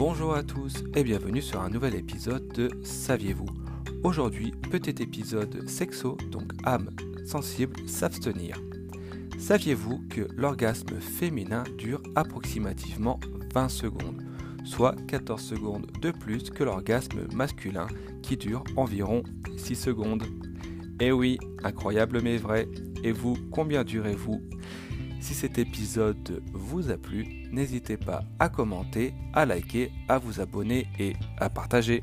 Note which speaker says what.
Speaker 1: Bonjour à tous et bienvenue sur un nouvel épisode de Saviez-vous? Aujourd'hui, petit épisode sexo, donc âme sensible, s'abstenir. Saviez-vous que l'orgasme féminin dure approximativement 20 secondes, soit 14 secondes de plus que l'orgasme masculin qui dure environ 6 secondes? Eh oui, incroyable mais vrai. Et vous, combien durez-vous? Si cet épisode vous a plu, n'hésitez pas à commenter, à liker, à vous abonner et à partager.